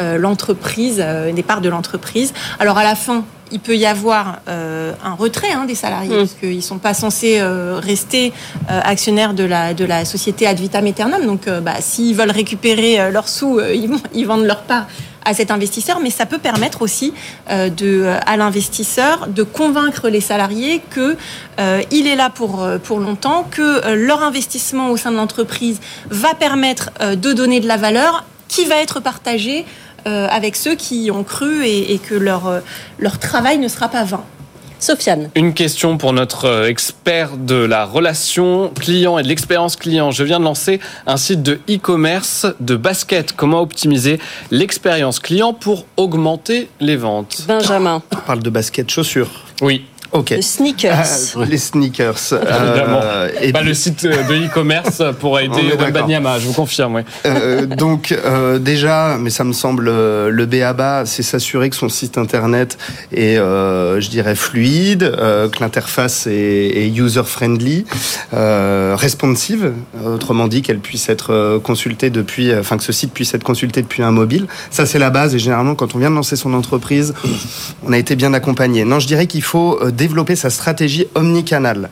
euh, l'entreprise, euh, des parts de l'entreprise. Alors à la fin, il peut y avoir euh, un retrait hein, des salariés, Mm. parce qu'ils ne sont pas censés euh, rester euh, actionnaires de la, de la société ad vitam aeternam. Donc euh, bah, s'ils veulent récupérer euh, leurs sous, euh, ils, ils vendent leur part à cet investisseur, mais ça peut permettre aussi euh, de, à l'investisseur de convaincre les salariés que euh, est là pour, euh, longtemps, que euh, leur investissement au sein de l'entreprise va permettre euh, de donner de la valeur qui va être partagée euh, avec ceux qui y ont cru et, que euh, leur travail ne sera pas vain. Sofiane. Une question pour notre euh, expert de la relation client et de l'expérience client. Je viens de lancer un site de e-commerce de basket. Comment optimiser l'expérience client pour augmenter les ventes? Benjamin. On parle de basket chaussures. Oui, Ok. Sneakers. Ah, les sneakers. évidemment. Euh, et Pas le site euh, de e-commerce pour aider. Banyama, je vous confirme. Oui. Euh, donc euh, déjà, mais ça me semble euh, le B à bas, c'est s'assurer que son site internet est, euh, je dirais, fluide, euh, que l'interface est, est user-friendly, euh, responsive, autrement dit qu'elle puisse être euh, consultée depuis, enfin que ce site puisse être consulté depuis un mobile. Ça c'est la base et généralement quand on vient de lancer son entreprise, on a été bien accompagné. Non, je dirais qu'il faut euh, développer sa stratégie omnicanal,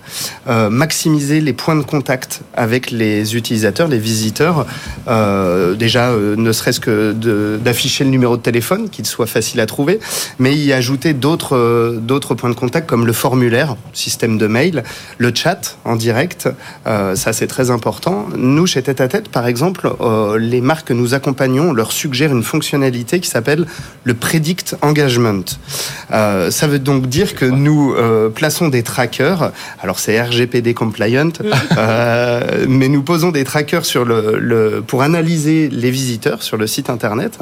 euh, maximiser les points de contact avec les utilisateurs, les visiteurs. Euh, déjà, euh, ne serait-ce que d'afficher le numéro de téléphone, qu'il soit facile à trouver, mais y ajouter d'autres d'autres points de contact comme le formulaire, système de mail, le chat en direct. Ça, c'est très important. Nous, chez Tête à Tête, par exemple, les marques que nous accompagnons leur suggèrent une fonctionnalité qui s'appelle le Predict Engagement. Ça veut donc dire que nous euh, plaçons des trackers. Alors c'est RGPD compliant, euh, mais nous posons des trackers sur le, le- pour analyser les visiteurs sur le site internet.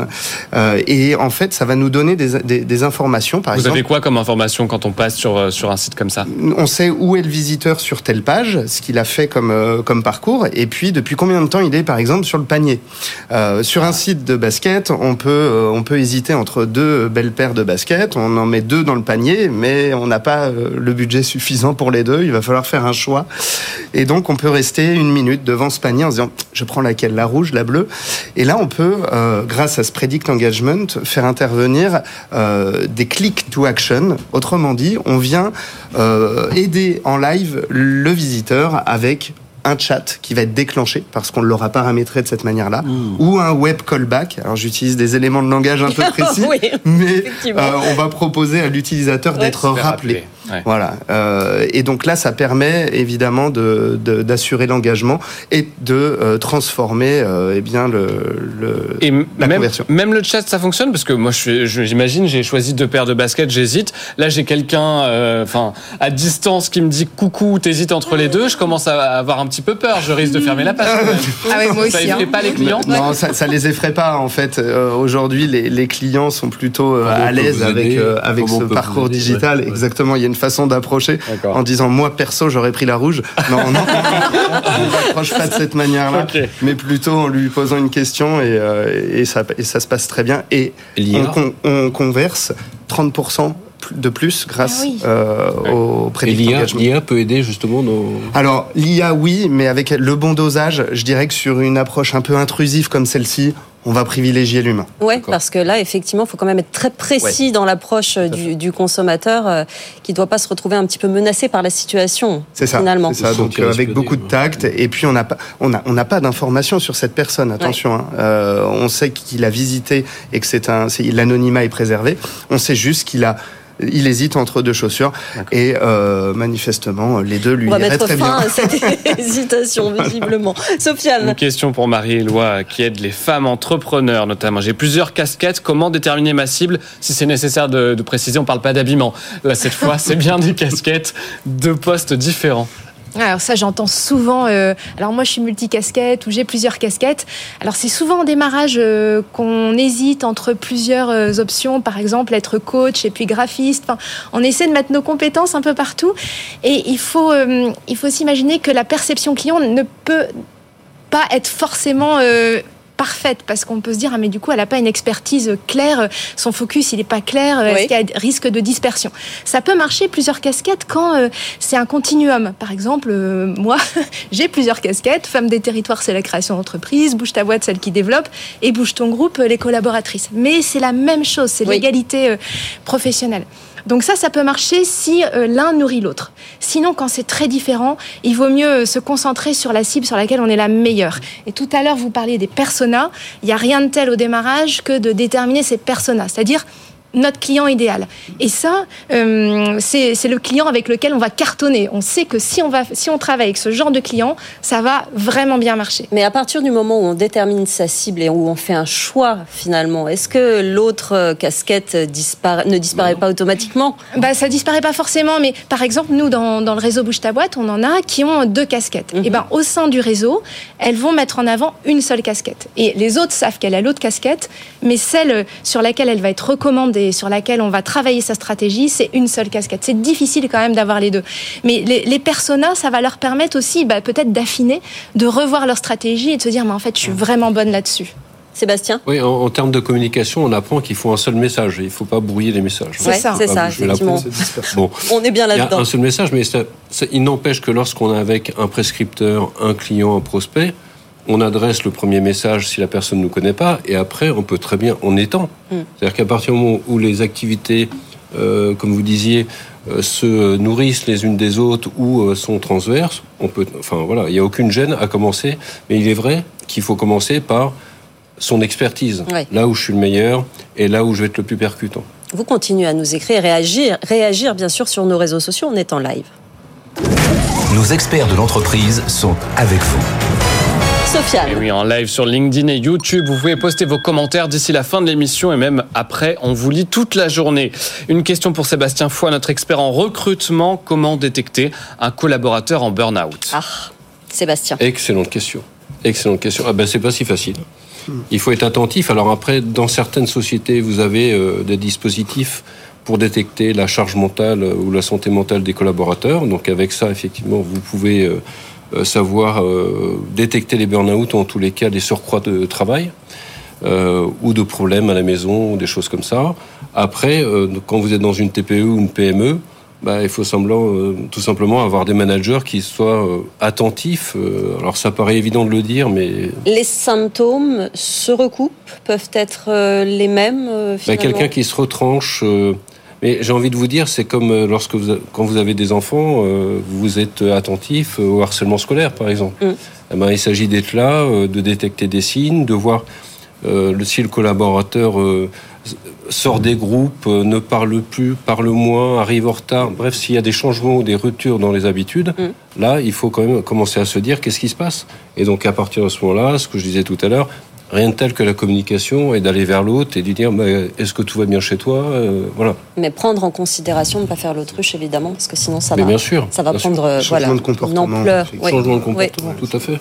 Euh, et en fait, ça va nous donner des, des- des informations. Par Vous exemple, avez quoi comme information quand on passe sur, sur un site comme ça? On sait où est le visiteur sur telle page, ce qu'il a fait comme, euh, comme parcours, et puis depuis combien de temps il est, par exemple, sur le panier? Euh, sur un site de basket, on peut, euh, on peut hésiter entre deux belles paires de baskets, on en met deux dans le panier, mais on n'a pas euh, le budget suffisant pour les deux, il va falloir faire un choix. Et donc on peut rester une minute devant ce panier en se disant, je prends laquelle, la rouge, la bleue. Et là, on peut, euh, grâce à ce Predict Engagement, faire intervenir euh, des click to action. Autrement dit, on vient euh, aider en live le visiteur avec un chat qui va être déclenché parce qu'on l'aura paramétré de cette manière-là, ou un web callback. Alors j'utilise des éléments de langage un peu précis, Oui, mais euh, on va proposer à l'utilisateur d'être rappelé. Ouais. Voilà. Euh, et donc là, ça permet évidemment de- de- d'assurer l'engagement et de euh, transformer euh, eh bien le, le- Et la même, conversion. même le chat, ça fonctionne? Parce que moi, j'imagine, j'ai choisi deux paires de baskets, j'hésite. Là, j'ai quelqu'un, euh, enfin, à distance qui me dit coucou, t'hésites entre les deux. Je commence à avoir un petit peu peur. Je risque de fermer la page. Ah ouais, moi Ça aussi. effraie hein. pas les clients. Non, ça, ça les effraie pas en fait. Euh, Aujourd'hui, les, les clients sont plutôt euh, à l'aise avec euh, avec ce parcours aider, digital. ouais. Exactement, il y a une façon d'approcher en disant moi perso j'aurais pris la rouge. Non, non, on n'approche pas de cette manière-là, mais plutôt en lui posant une question et, euh, et ça et ça se passe très bien et on, con- on converse 30% de plus grâce Ah oui. euh, au d'engagement. l'IA peut aider justement nos... Alors, l'IA, oui, mais avec le bon dosage, je dirais que sur une approche un peu intrusive comme celle-ci, on va privilégier l'humain. Ouais, D'accord. parce que là, effectivement, il faut quand même être très précis dans l'approche du, du consommateur euh, qui ne doit pas se retrouver un petit peu menacé par la situation, C'est ça. finalement. C'est ça. Donc, euh, avec beaucoup de tact. Et puis, on n'a pas, on a, on n'a pas d'informations sur cette personne. Attention. hein. Euh, on sait qu'il a visité et que c'est un, c'est- l'anonymat est préservé. On sait juste qu'il a, il hésite entre deux chaussures et euh, manifestement les deux lui On va mettre très fin bien. à cette hésitation, visiblement. Sofiane, Une question pour Marie-Éloi qui aide les femmes entrepreneurs notamment. J'ai plusieurs casquettes. Comment déterminer ma cible Si c'est nécessaire de, de préciser, on parle pas d'habillement. Là, cette fois, c'est bien des casquettes de postes différents. Alors ça, j'entends souvent. euh, alors moi, je suis multicasquette ou j'ai plusieurs casquettes. Alors c'est souvent en démarrage euh, qu'on hésite entre plusieurs euh, options. Par exemple, être coach et puis graphiste. On essaie de mettre nos compétences un peu partout. Et il faut, euh, il faut s'imaginer que la perception client ne peut pas être forcément parfaite parce qu'on peut se dire ah mais du coup elle n'a pas une expertise claire son focus il n'est pas clair Oui. est-ce qu'il y a risque de dispersion? Ça peut marcher plusieurs casquettes quand euh, c'est un continuum. Par exemple euh, moi j'ai plusieurs casquettes. Femme des territoires c'est la création d'entreprise. Bouge ta boîte celle qui développe. Et bouge ton groupe euh, les collaboratrices. Mais c'est la même chose c'est Oui. l'égalité euh, professionnelle donc ça, ça peut marcher si euh, l'un nourrit l'autre. Sinon, quand c'est très différent, il vaut mieux euh, se concentrer sur la cible sur laquelle on est la meilleure. Et tout à l'heure, vous parliez des personas. Il n'y a rien de tel au démarrage que de déterminer ces personas, c'est-à-dire notre client idéal. Et ça, euh, c'est le client avec lequel on va cartonner. On sait que si on, va, si on travaille avec ce genre de client, ça va vraiment bien marcher. mais à partir du moment où on détermine sa cible et où on fait un choix, finalement, est-ce que l'autre euh, casquette dispara- ne disparaît pas automatiquement? Bah, ça disparaît pas forcément, mais par exemple, nous, dans, dans le réseau Bouge ta boîte, on en a qui ont deux casquettes. Mhm. Et ben, au sein du réseau, elles vont mettre en avant une seule casquette. Et les autres savent qu'elle a l'autre casquette, mais celle sur laquelle elle va être recommandée, sur laquelle on va travailler sa stratégie, c'est une seule casquette. C'est difficile quand même d'avoir les deux. Mais les, les personas, ça va leur permettre aussi, bah, peut-être d'affiner, de revoir leur stratégie et de se dire, mais en fait, je suis vraiment bonne là-dessus. Sébastien? Oui, en, en termes de communication, on apprend qu'il faut un seul message. Il ne faut pas brouiller les messages. C'est ça. c'est ça, effectivement. Bon, On est bien il y a là-dedans. un seul message, mais ça- ça- il n'empêche que lorsqu'on est avec un prescripteur, un client, un prospect, on adresse le premier message si la personne ne nous connaît pas, et après, on peut très bien, on étend. Mm. C'est-à-dire qu'à partir du moment où les activités, euh, comme vous disiez, euh, se nourrissent les unes des autres ou euh, sont transverses, on peut, enfin voilà, il n'y a aucune gêne à commencer, mais il est vrai qu'il faut commencer par son expertise, Ouais. là où je suis le meilleur et là où je vais être le plus percutant. Vous continuez à nous écrire, réagir, réagir bien sûr sur nos réseaux sociaux. On est en live. Nos experts de l'entreprise sont avec vous. Sofiane. Et oui, en live sur LinkedIn et YouTube, vous pouvez poster vos commentaires d'ici la fin de l'émission et même après, on vous lit toute la journée. Une question pour Sébastien Foy, notre expert en recrutement. Comment détecter un collaborateur en burn-out? Ah, Sébastien. Excellente question. Excellente question. Ah ben c'est pas si facile. Il faut être attentif. Alors après, dans certaines sociétés, vous avez euh, des dispositifs pour détecter la charge mentale euh, ou la santé mentale des collaborateurs. Donc avec ça, effectivement, vous pouvez euh, savoir euh, détecter les burn-out ou en tous les cas des surcroîts de travail euh, ou de problèmes à la maison ou des choses comme ça. Après, euh, quand vous êtes dans une TPE ou une PME, bah, il faut semblant, euh, tout simplement avoir des managers qui soient euh, attentifs. Euh, alors ça paraît évident de le dire, mais Les symptômes se recoupent, peuvent être euh, les mêmes euh, bah, quelqu'un qui se retranche. Mais j'ai envie de vous dire, c'est comme euh, lorsque vous, quand vous avez des enfants, euh, vous êtes attentif euh, au harcèlement scolaire, par exemple. Mm. Eh ben, il s'agit d'être là, de détecter des signes, de voir si le collaborateur sort des groupes, ne parle plus, parle moins, arrive en retard. Bref, s'il y a des changements ou des ruptures dans les habitudes, Mm. là, il faut quand même commencer à se dire qu'est-ce qui se passe. Et donc, à partir de ce moment-là, ce que je disais tout à l'heure, rien de tel que la communication et d'aller vers l'autre et de lui dire Mais est-ce que tout va bien chez toi Euh, Voilà. Mais prendre en considération de ne pas faire l'autruche, évidemment, parce que sinon ça Mais va, bien sûr, ça va bien sûr. prendre euh, Changement voilà, de comportement, une ampleur. Oui. Changement de Oui. comportement, tout à fait.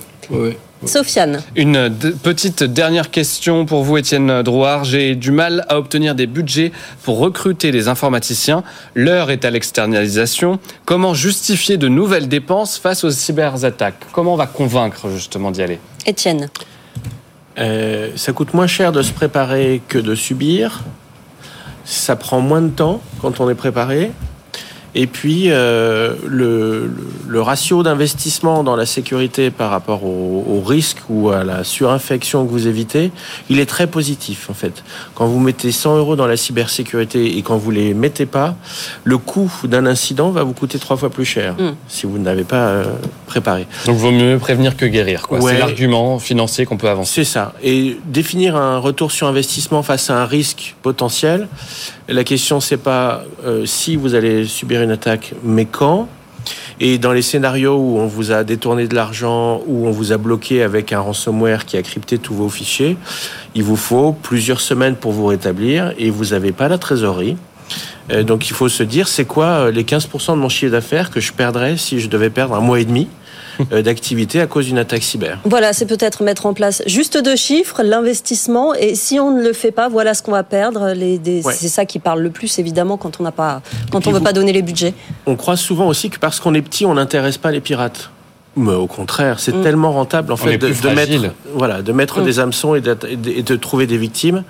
Sofiane, Une petite dernière question pour vous, Étienne Drouard. J'ai du mal à obtenir des budgets pour recruter des informaticiens. L'heure est à l'externalisation. Comment justifier de nouvelles dépenses face aux cyberattaques? Comment on va convaincre justement d'y aller? Étienne, Euh, ça coûte moins cher de se préparer que de subir. Ça prend moins de temps quand on est préparé. Et puis, euh, le, ratio d'investissement dans la sécurité par rapport au, au risque ou à la surinfection que vous évitez, il est très positif en fait. Quand vous mettez 100 euros dans la cybersécurité et quand vous les mettez pas, le coût d'un incident va vous coûter trois fois plus cher Mm. si vous n'avez pas euh, préparé. Donc, vaut mieux prévenir que guérir. quoi. Ouais. C'est l'argument financier qu'on peut avancer. C'est ça. Et définir un retour sur investissement face à un risque potentiel. La question, c'est pas euh, si vous allez subir une attaque, mais quand. Et dans les scénarios où on vous a détourné de l'argent, où on vous a bloqué avec un ransomware qui a crypté tous vos fichiers, il vous faut plusieurs semaines pour vous rétablir et vous n'avez pas la trésorerie. Euh, donc il faut se dire, c'est quoi euh, les 15% de mon chiffre d'affaires que je perdrais si je devais perdre un mois et demi? D'activité à cause d'une attaque cyber voilà, c'est peut-être mettre en place juste deux chiffres, l'investissement, et si on ne le fait pas, voilà ce qu'on va perdre. Les, des- Ouais. C'est ça qui parle le plus, évidemment, quand on n'a pas, quand puis on veut vous- pas donner les budgets. On croit souvent aussi que parce qu'on est petit, on n'intéresse pas les pirates. Mais au contraire, c'est Mm. tellement rentable en On fait de, mettre, voilà, de mettre Mm. des hameçons et de, et de- trouver des victimes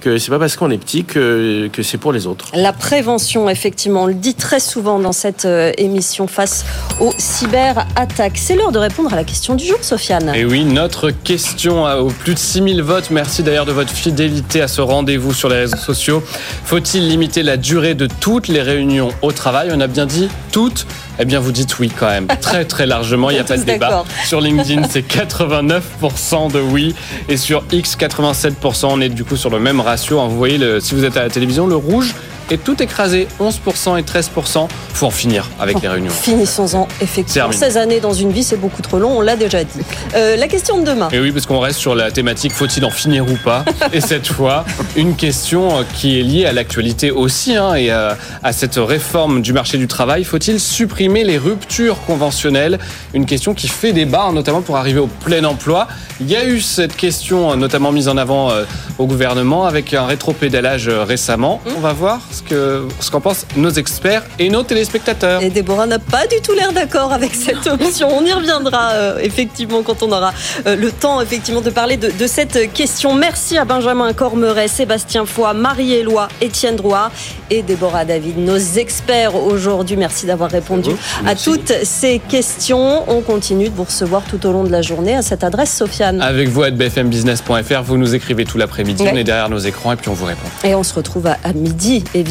que c'est pas parce qu'on est petit que, que c'est pour les autres. La prévention, effectivement, on le dit très souvent dans cette euh, émission face aux cyberattaques. C'est l'heure de répondre à la question du jour, Sofiane. Et oui, notre question a- aux plus de 6000 votes. Merci d'ailleurs de votre fidélité à ce rendez-vous sur les réseaux sociaux. Faut-il limiter la durée de toutes les réunions au travail? On a bien dit toutes eh bien, vous dites oui quand même, très très largement. Il n'y a pas de débat. Sur LinkedIn, c'est 89% de oui. Et sur X, 87%. On est du coup sur le même ratio. hein. Vous voyez, le- si vous êtes à la télévision, le rouge est tout écrasé. 11% et 13%. Faut en finir avec les réunions. Finissons-en, effectivement. Terminé. 16 années dans une vie, c'est beaucoup trop long, on l'a déjà dit. Euh, la question de demain. Et oui, parce qu'on reste sur la thématique faut-il en finir ou pas Et cette fois, une question euh, qui est liée à l'actualité aussi hein, et à, à cette réforme du marché du travail. Faut-il supprimer les ruptures conventionnelles? Une question qui fait débat, hein, notamment pour arriver au plein emploi. Il y a eu cette question euh, notamment mise en avant euh, au gouvernement avec un rétropédalage euh, récemment. On va voir ce que ce qu'en pensent nos experts et nos téléspectateurs. Et Déborah n'a pas du tout l'air d'accord avec cette option. On y reviendra euh, effectivement quand on aura euh, le temps effectivement de parler de, de cette question. Merci à Benjamin Cormeret, Sébastien Foy, Marie-Éloi, Étienne Drouard et Déborah David, nos experts aujourd'hui. Merci d'avoir répondu à toutes ces questions. On continue de vous recevoir tout au long de la journée à cette adresse, Sofiane. Avec vous à bfmbusiness.fr, vous nous écrivez tout l'après-midi, Ouais. on est derrière nos écrans et puis on vous répond. Et on se retrouve à, à midi, évidemment,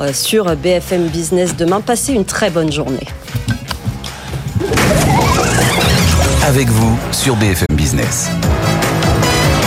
euh, sur BFM Business demain. Passez une très bonne journée. Avec vous sur BFM Business.